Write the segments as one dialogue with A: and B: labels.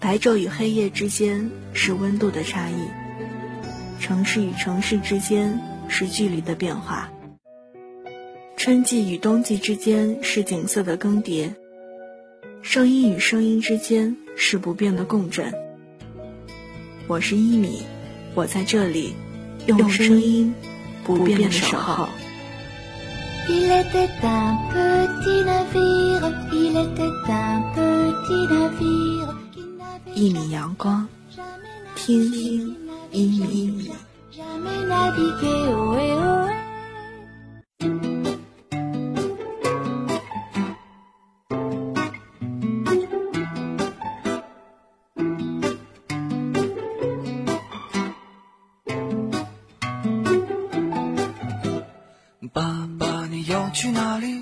A: 白昼与黑夜之间是温度的差异，城市与城市之间是距离的变化，春季与冬季之间是景色的更迭，声音与声音之间是不变的共振。我是一米，我在这里，用声音不变的守候。一米阳光，听听一米。去哪里？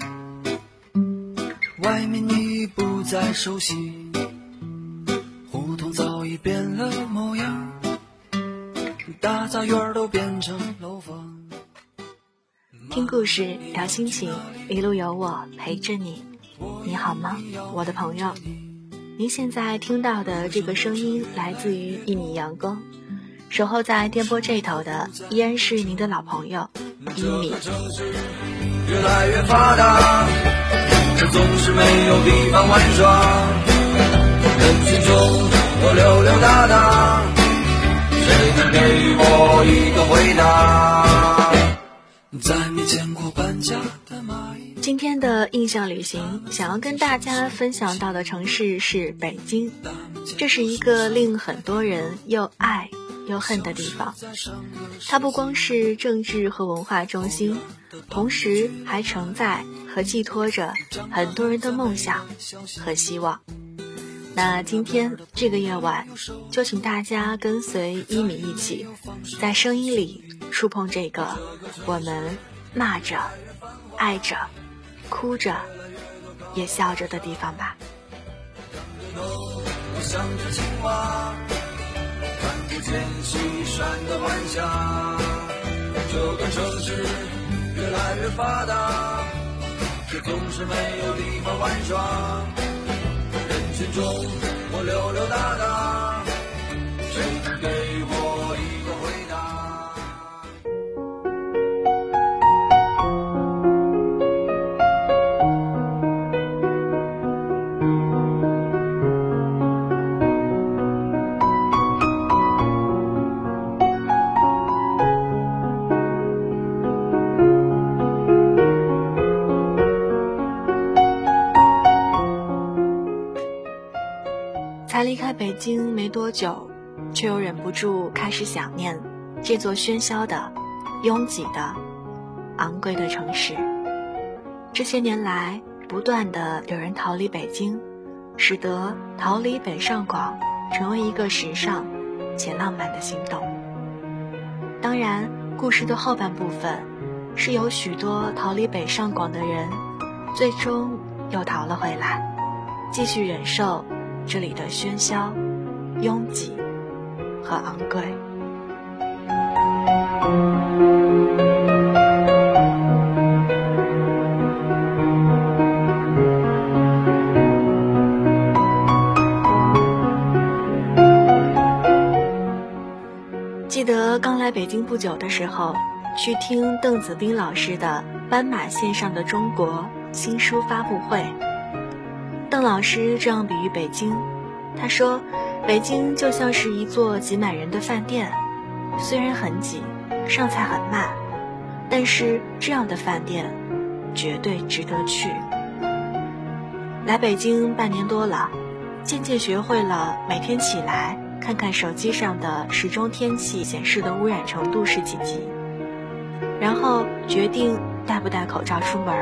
B: 外面你不再熟悉，胡同早已变了模样，大杂院都变成楼房。
A: 听故事，聊心情，一路有我陪着你。你好吗，我的朋友？您现在听到的这个声音来自于一米阳光，守候在电波这头的依然是您的老朋友一米。
B: 越来越发达。可总是没有地方玩耍，人群中我溜溜达达，谁能给我一个回答？再没见过搬家的蚂蚁。
A: 今天的印象旅行，想要跟大家分享到的城市是北京，这是一个令很多人又爱又恨的地方。它不光是政治和文化中心，同时还承载。和寄托着很多人的梦想和希望。那今天这个夜晚，就请大家跟随一米一起，在声音里触碰这个我们骂着、爱着、哭着、也笑着的地方吧。
B: 西山的晚霞这个城市越来越发达。却总是没有地方玩耍，人群中我溜溜达达，
A: 京没多久，却又忍不住开始想念这座喧嚣的、拥挤的、昂贵的城市。这些年来，不断的有人逃离北京，使得逃离北上广成为一个时尚且浪漫的行动。当然，故事的后半部分，是有许多逃离北上广的人，最终又逃了回来，继续忍受。这里的喧嚣、拥挤和昂贵。记得刚来北京不久的时候，去听邓子斌老师的《斑马线上的中国》新书发布会。邓老师这样比喻北京，他说：“北京就像是一座挤满人的饭店，虽然很挤，上菜很慢，但是这样的饭店绝对值得去。”来北京半年多了，渐渐学会了每天起来看看手机上的时钟天气显示的污染程度是几级，然后决定戴不戴口罩出门。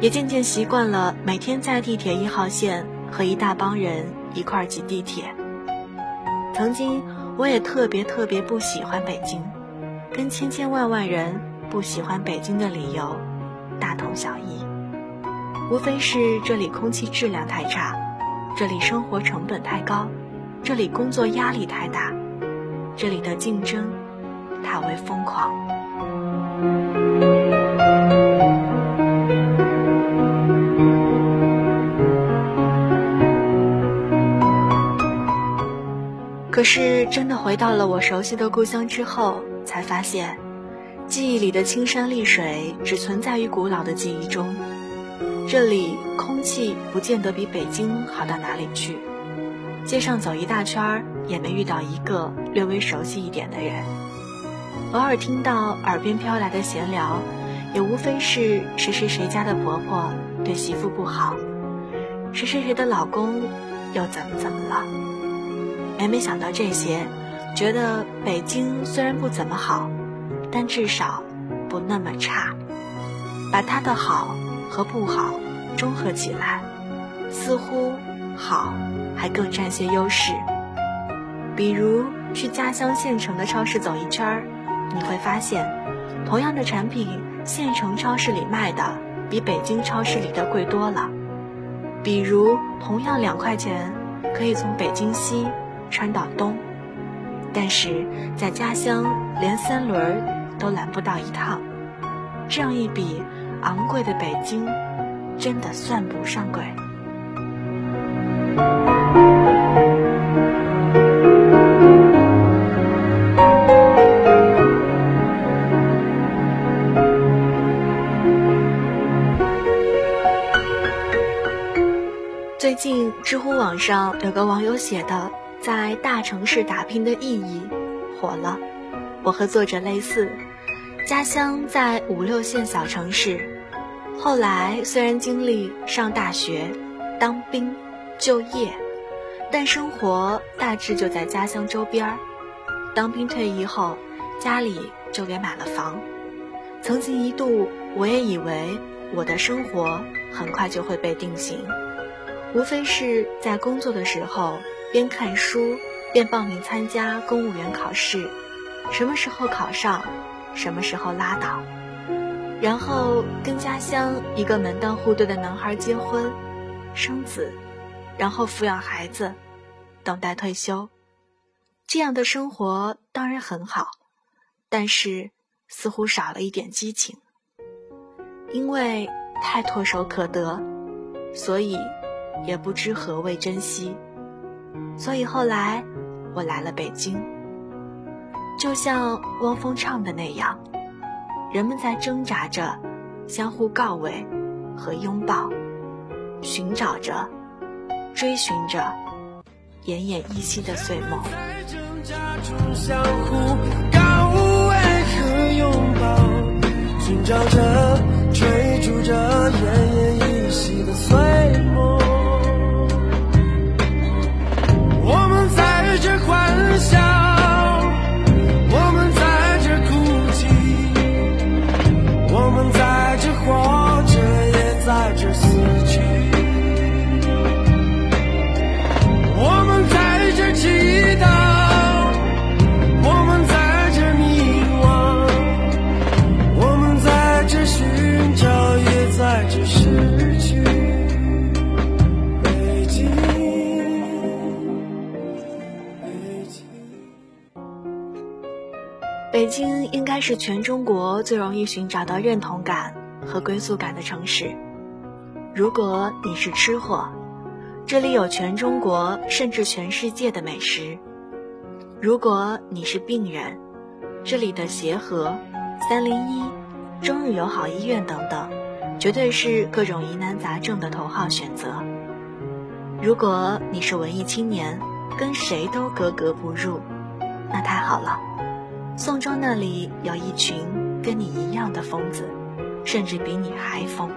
A: 也渐渐习惯了每天在地铁一号线和一大帮人一块挤地铁。曾经我也特别特别不喜欢北京，跟千千万万人不喜欢北京的理由大同小异，无非是这里空气质量太差，这里生活成本太高，这里工作压力太大，这里的竞争太为疯狂。可是真的回到了我熟悉的故乡之后，才发现，记忆里的青山绿水只存在于古老的记忆中。这里空气不见得比北京好到哪里去，街上走一大圈儿也没遇到一个略微熟悉一点的人。偶尔听到耳边飘来的闲聊，也无非是谁谁谁家的婆婆对媳妇不好，谁谁谁的老公又怎么怎么了。每每想到这些，觉得北京虽然不怎么好，但至少不那么差。把它的好。和不好综合起来，似乎好还更占些优势。比如去家乡县城的超市走一圈儿，你会发现，同样的产品，县城超市里卖的比北京超市里的贵多了。比如同样两块钱，可以从北京西穿到东，但是在家乡连三轮都拦不到一趟。这样一比。昂贵的北京，真的算不上贵。最近，知乎网上有个网友写的“在大城市打拼的意义”火了，我和作者类似。家乡在五六线小城市，后来虽然经历上大学、当兵、就业，但生活大致就在家乡周边儿。当兵退役后，家里就给买了房。曾经一度，我也以为我的生活很快就会被定型，无非是在工作的时候边看书边报名参加公务员考试，什么时候考上？什么时候拉倒？然后跟家乡一个门当户对的男孩结婚、生子，然后抚养孩子，等待退休。这样的生活当然很好，但是似乎少了一点激情。因为太唾手可得，所以也不知何谓珍惜。所以后来我来了北京。就像汪峰唱的那样，人们在挣扎着，相互告慰和拥抱，寻找着，追寻着，奄奄一息的碎梦。相互告慰和拥抱，寻找着，追逐着，奄奄一息的碎梦。该是全中国最容易寻找到认同感和归宿感的城市。如果你是吃货，这里有全中国甚至全世界的美食；如果你是病人，这里的协和、三零一、中日友好医院等等，绝对是各种疑难杂症的头号选择。如果你是文艺青年，跟谁都格格不入，那太好了。宋庄那里有一群跟你一样的疯子，甚至比你还疯。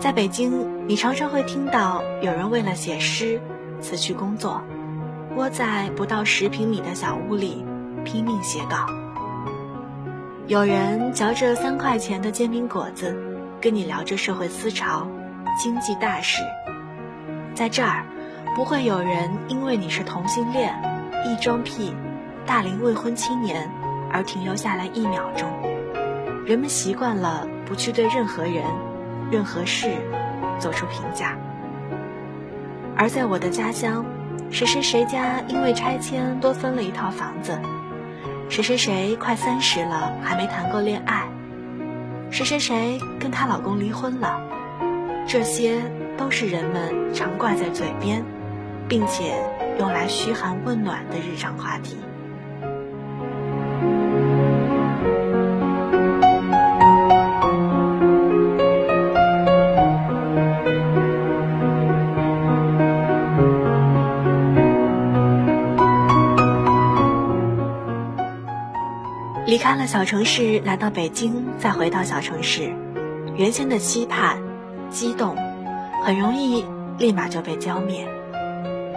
A: 在北京，你常常会听到有人为了写诗辞去工作，窝在不到十平米的小屋里拼命写稿；有人嚼着三块钱的煎饼果子，跟你聊着社会思潮、经济大事。在这儿，不会有人因为你是同性恋、异装癖。大龄未婚青年，而停留下来一秒钟。人们习惯了不去对任何人、任何事做出评价。而在我的家乡，谁谁谁家因为拆迁多分了一套房子，谁谁谁快三十了还没谈过恋爱，谁谁谁跟她老公离婚了，这些都是人们常挂在嘴边，并且用来嘘寒问暖的日常话题。离开了小城市，来到北京，再回到小城市，原先的期盼、激动，很容易立马就被浇灭。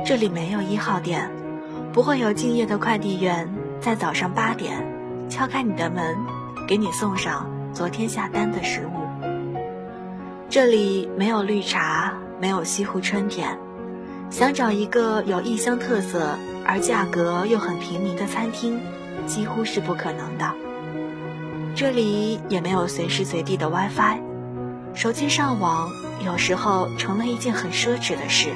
A: 这里没有一号店，不会有敬业的快递员在早上八点敲开你的门，给你送上昨天下单的食物。这里没有绿茶，没有西湖春天，想找一个有异乡特色而价格又很平民的餐厅。几乎是不可能的。这里也没有随时随地的 WiFi，手机上网有时候成了一件很奢侈的事。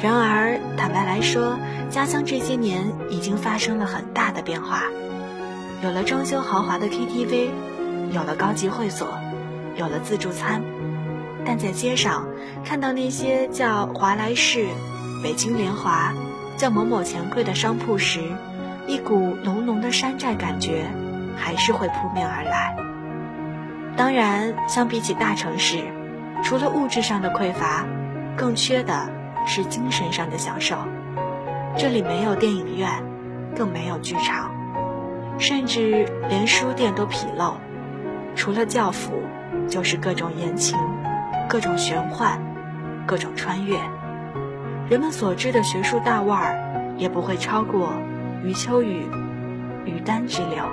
A: 然而，坦白来说，家乡这些年已经发生了很大的变化，有了装修豪华的 KTV，有了高级会所，有了自助餐。但在街上看到那些叫华莱士、北京联华、叫某某钱柜的商铺时，一股浓浓的山寨感觉，还是会扑面而来。当然，相比起大城市，除了物质上的匮乏，更缺的是精神上的享受。这里没有电影院，更没有剧场，甚至连书店都纰漏。除了教辅，就是各种言情，各种玄幻，各种穿越。人们所知的学术大腕儿，也不会超过。余秋雨，余丹之流。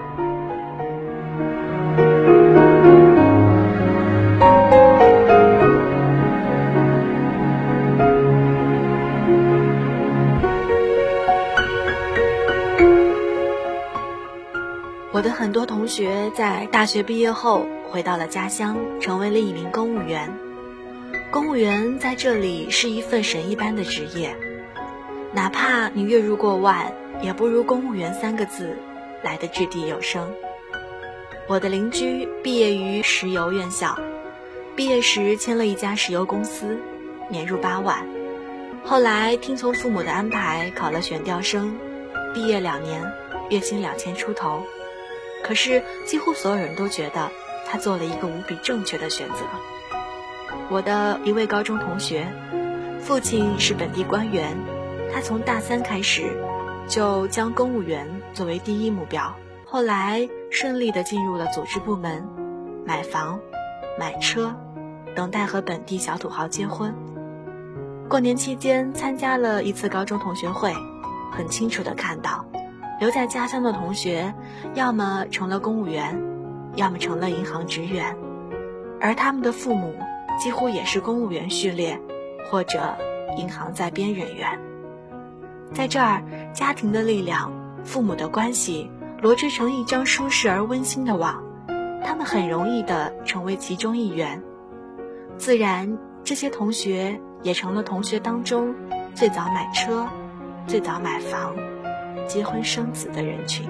A: 我的很多同学在大学毕业后回到了家乡，成为了一名公务员。公务员在这里是一份神一般的职业，哪怕你月入过万。也不如公务员三个字来的掷地有声。我的邻居毕业于石油院校，毕业时签了一家石油公司，年入八万。后来听从父母的安排考了选调生，毕业两年，月薪两千出头。可是几乎所有人都觉得他做了一个无比正确的选择。我的一位高中同学，父亲是本地官员，他从大三开始。就将公务员作为第一目标，后来顺利的进入了组织部门，买房、买车，等待和本地小土豪结婚。过年期间参加了一次高中同学会，很清楚的看到，留在家乡的同学，要么成了公务员，要么成了银行职员，而他们的父母几乎也是公务员序列，或者银行在编人员。在这儿，家庭的力量、父母的关系罗织成一张舒适而温馨的网，他们很容易的成为其中一员。自然，这些同学也成了同学当中最早买车、最早买房、结婚生子的人群。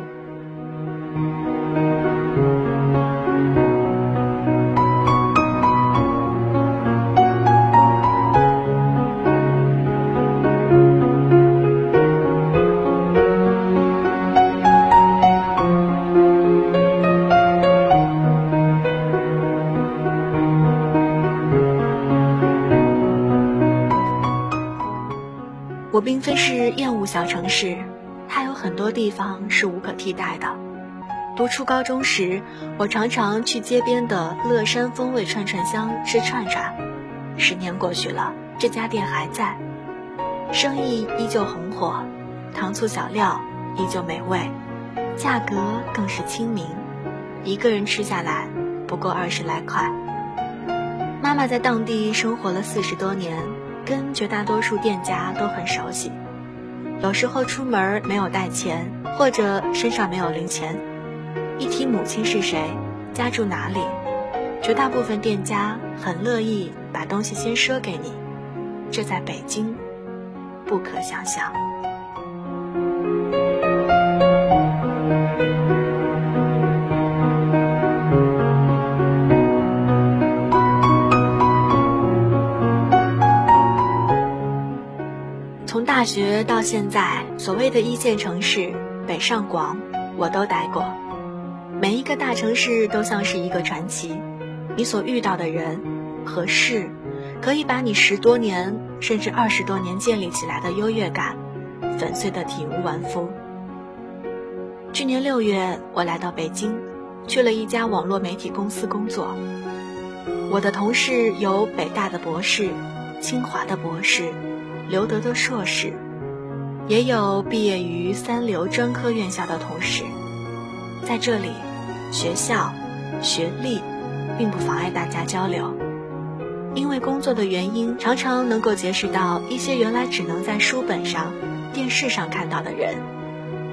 A: 五小城市，它有很多地方是无可替代的。读初高中时，我常常去街边的乐山风味串串香吃串串。十年过去了，这家店还在，生意依旧红火，糖醋小料依旧美味，价格更是亲民，一个人吃下来不过二十来块。妈妈在当地生活了四十多年。跟绝大多数店家都很熟悉，有时候出门没有带钱，或者身上没有零钱，一提母亲是谁，家住哪里，绝大部分店家很乐意把东西先赊给你，这在北京不可想象。大学到现在，所谓的一线城市北上广，我都待过。每一个大城市都像是一个传奇，你所遇到的人和事，可以把你十多年甚至二十多年建立起来的优越感，粉碎的体无完肤。去年六月，我来到北京，去了一家网络媒体公司工作。我的同事有北大的博士，清华的博士，留德的硕士，也有毕业于三流专科院校的同事。在这里，学校、学历，并不妨碍大家交流。因为工作的原因，常常能够结识到一些原来只能在书本上、电视上看到的人。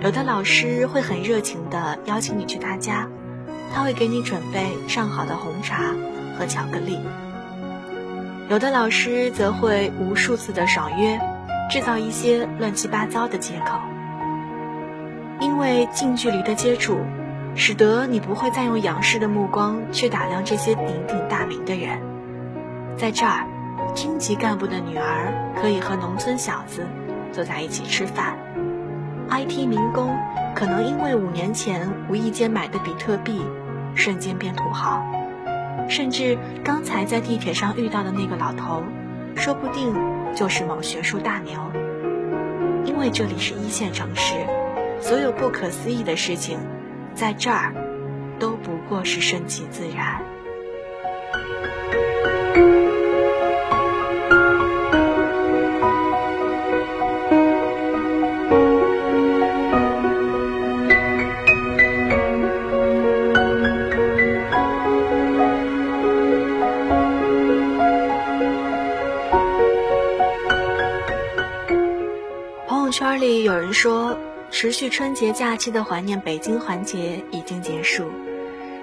A: 有的老师会很热情地邀请你去他家，他会给你准备上好的红茶。和巧克力，有的老师则会无数次的爽约，制造一些乱七八糟的借口。因为近距离的接触，使得你不会再用仰视的目光去打量这些鼎鼎大名的人。在这儿，厅级干部的女儿可以和农村小子坐在一起吃饭，IT 民工可能因为五年前无意间买的比特币，瞬间变土豪。甚至刚才在地铁上遇到的那个老头，说不定就是某学术大牛。因为这里是一线城市，所有不可思议的事情，在这儿都不过是顺其自然。里有人说，持续春节假期的怀念北京环节已经结束，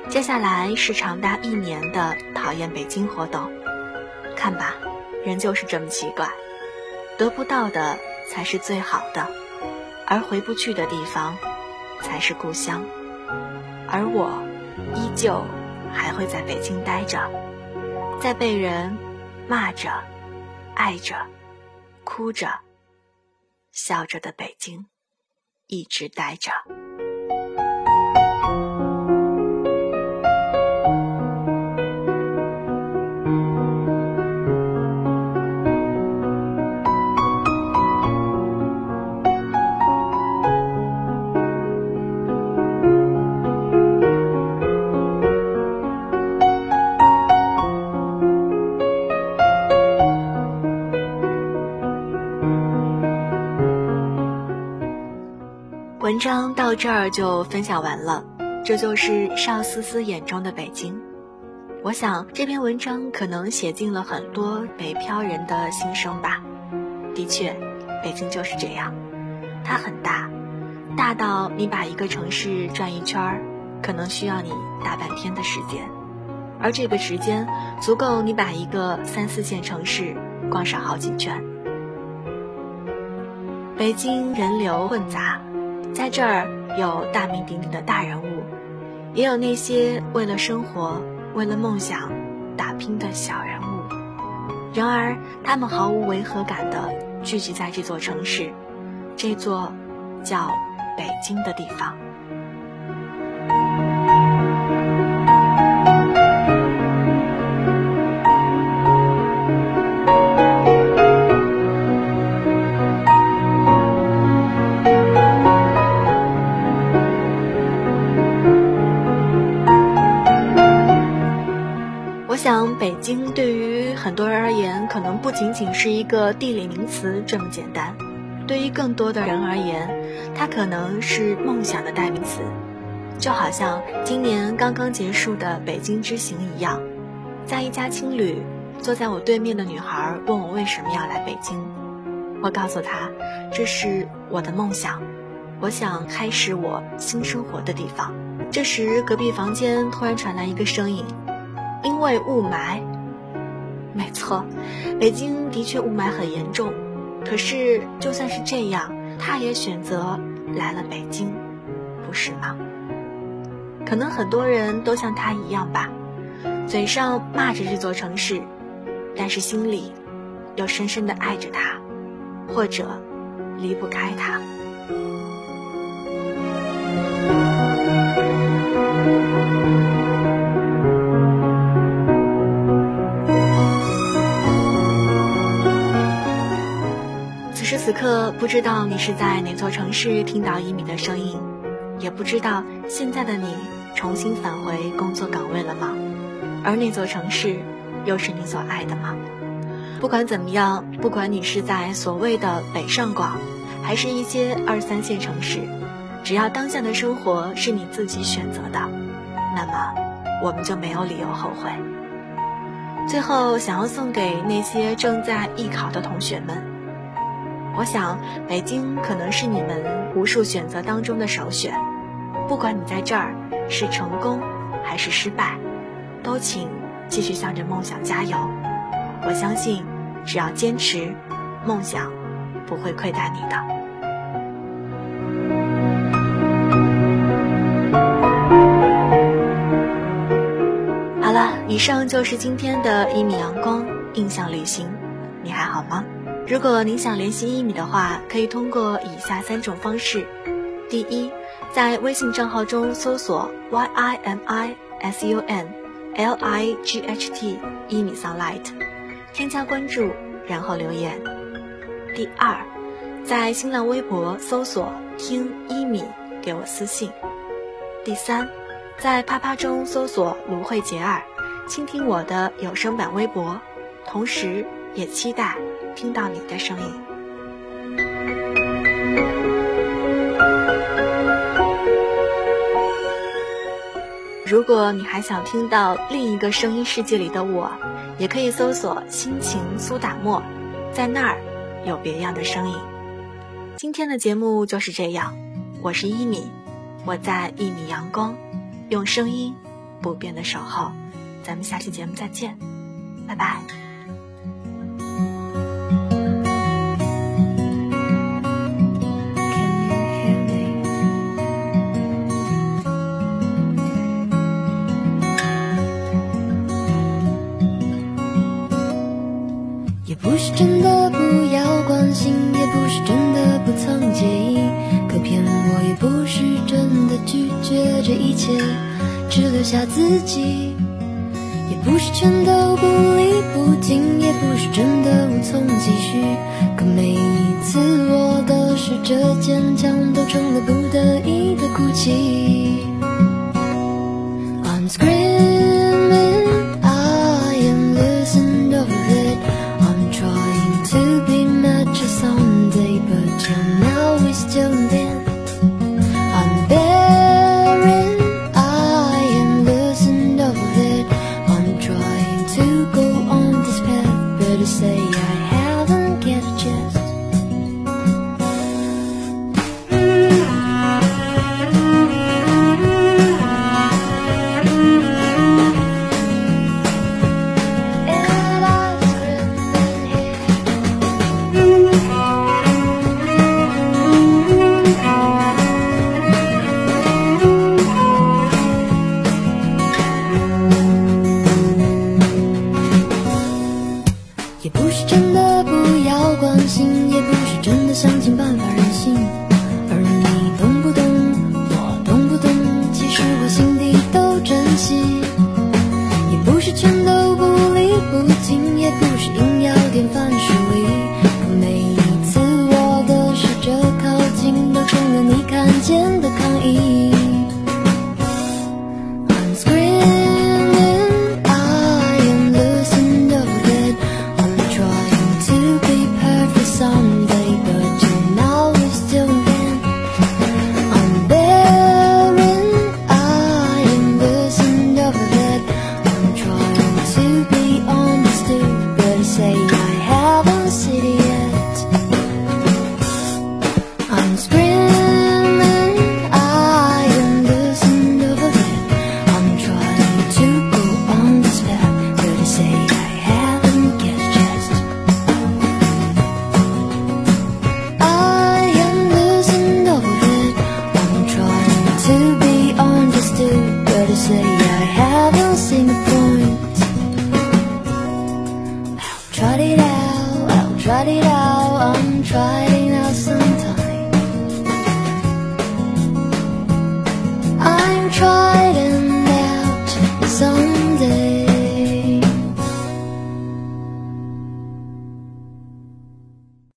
A: 接下来是长达一年的讨厌北京活动。看吧，人就是这么奇怪，得不到的才是最好的，而回不去的地方才是故乡。而我，依旧还会在北京待着，在被人骂着、爱着、哭着。笑着的北京，一直待着。文章到这儿就分享完了，这就是邵思思眼中的北京。我想这篇文章可能写尽了很多北漂人的心声吧。的确，北京就是这样，它很大，大到你把一个城市转一圈，可能需要你大半天的时间，而这个时间足够你把一个三四线城市逛上好几圈。北京人流混杂。在这儿有大名鼎鼎的大人物，也有那些为了生活、为了梦想打拼的小人物。然而，他们毫无违和感地聚集在这座城市，这座叫北京的地方。个地理名词这么简单。对于更多的人而言，它可能是梦想的代名词。就好像今年刚刚结束的北京之行一样，在一家青旅，坐在我对面的女孩问我为什么要来北京，我告诉她，这是我的梦想，我想开始我新生活的地方。这时，隔壁房间突然传来一个声音。因为雾霾，没错，北京的确雾霾很严重。可是就算是这样，他也选择来了北京，不是吗？可能很多人都像他一样吧，嘴上骂着这座城市，但是心里又深深的爱着它，或者离不开它。此刻，不知道你是在哪座城市听到一米的声音，也不知道现在的你重新返回工作岗位了吗？而那座城市，又是你所爱的吗？不管怎么样，不管你是在所谓的北上广，还是一些二三线城市，只要当下的生活是你自己选择的，那么我们就没有理由后悔。最后，想要送给那些正在艺考的同学们，我想北京可能是你们无数选择当中的首选。不管你在这儿是成功还是失败，都请继续向着梦想加油。我相信。只要坚持，梦想不会亏待你的。好了，以上就是今天的一米阳光印象旅行。你还好吗？如果您想联系一米的话，可以通过以下三种方式：第一，在微信账号中搜索 y i m i s u n l i g h t 一米 sunlight。添加关注，然后留言。第二，在新浪微博搜索“听一米”，给我私信。第三，在啪啪中搜索“芦荟杰尔”，倾听我的有声版微博，同时也期待听到你的声音。如果你还想听到另一个声音世界里的我。也可以搜索“心情苏打沫”，在那儿有别样的声音。今天的节目就是这样，我是一米，我在一米阳光，用声音不变的守候。咱们下期节目再见，拜拜。
C: 不是真的拒绝这一切，只留下自己。也不是全都不离不弃，也不是真的无从继续，可每一次我都试着坚强，都成了不得已的哭泣。say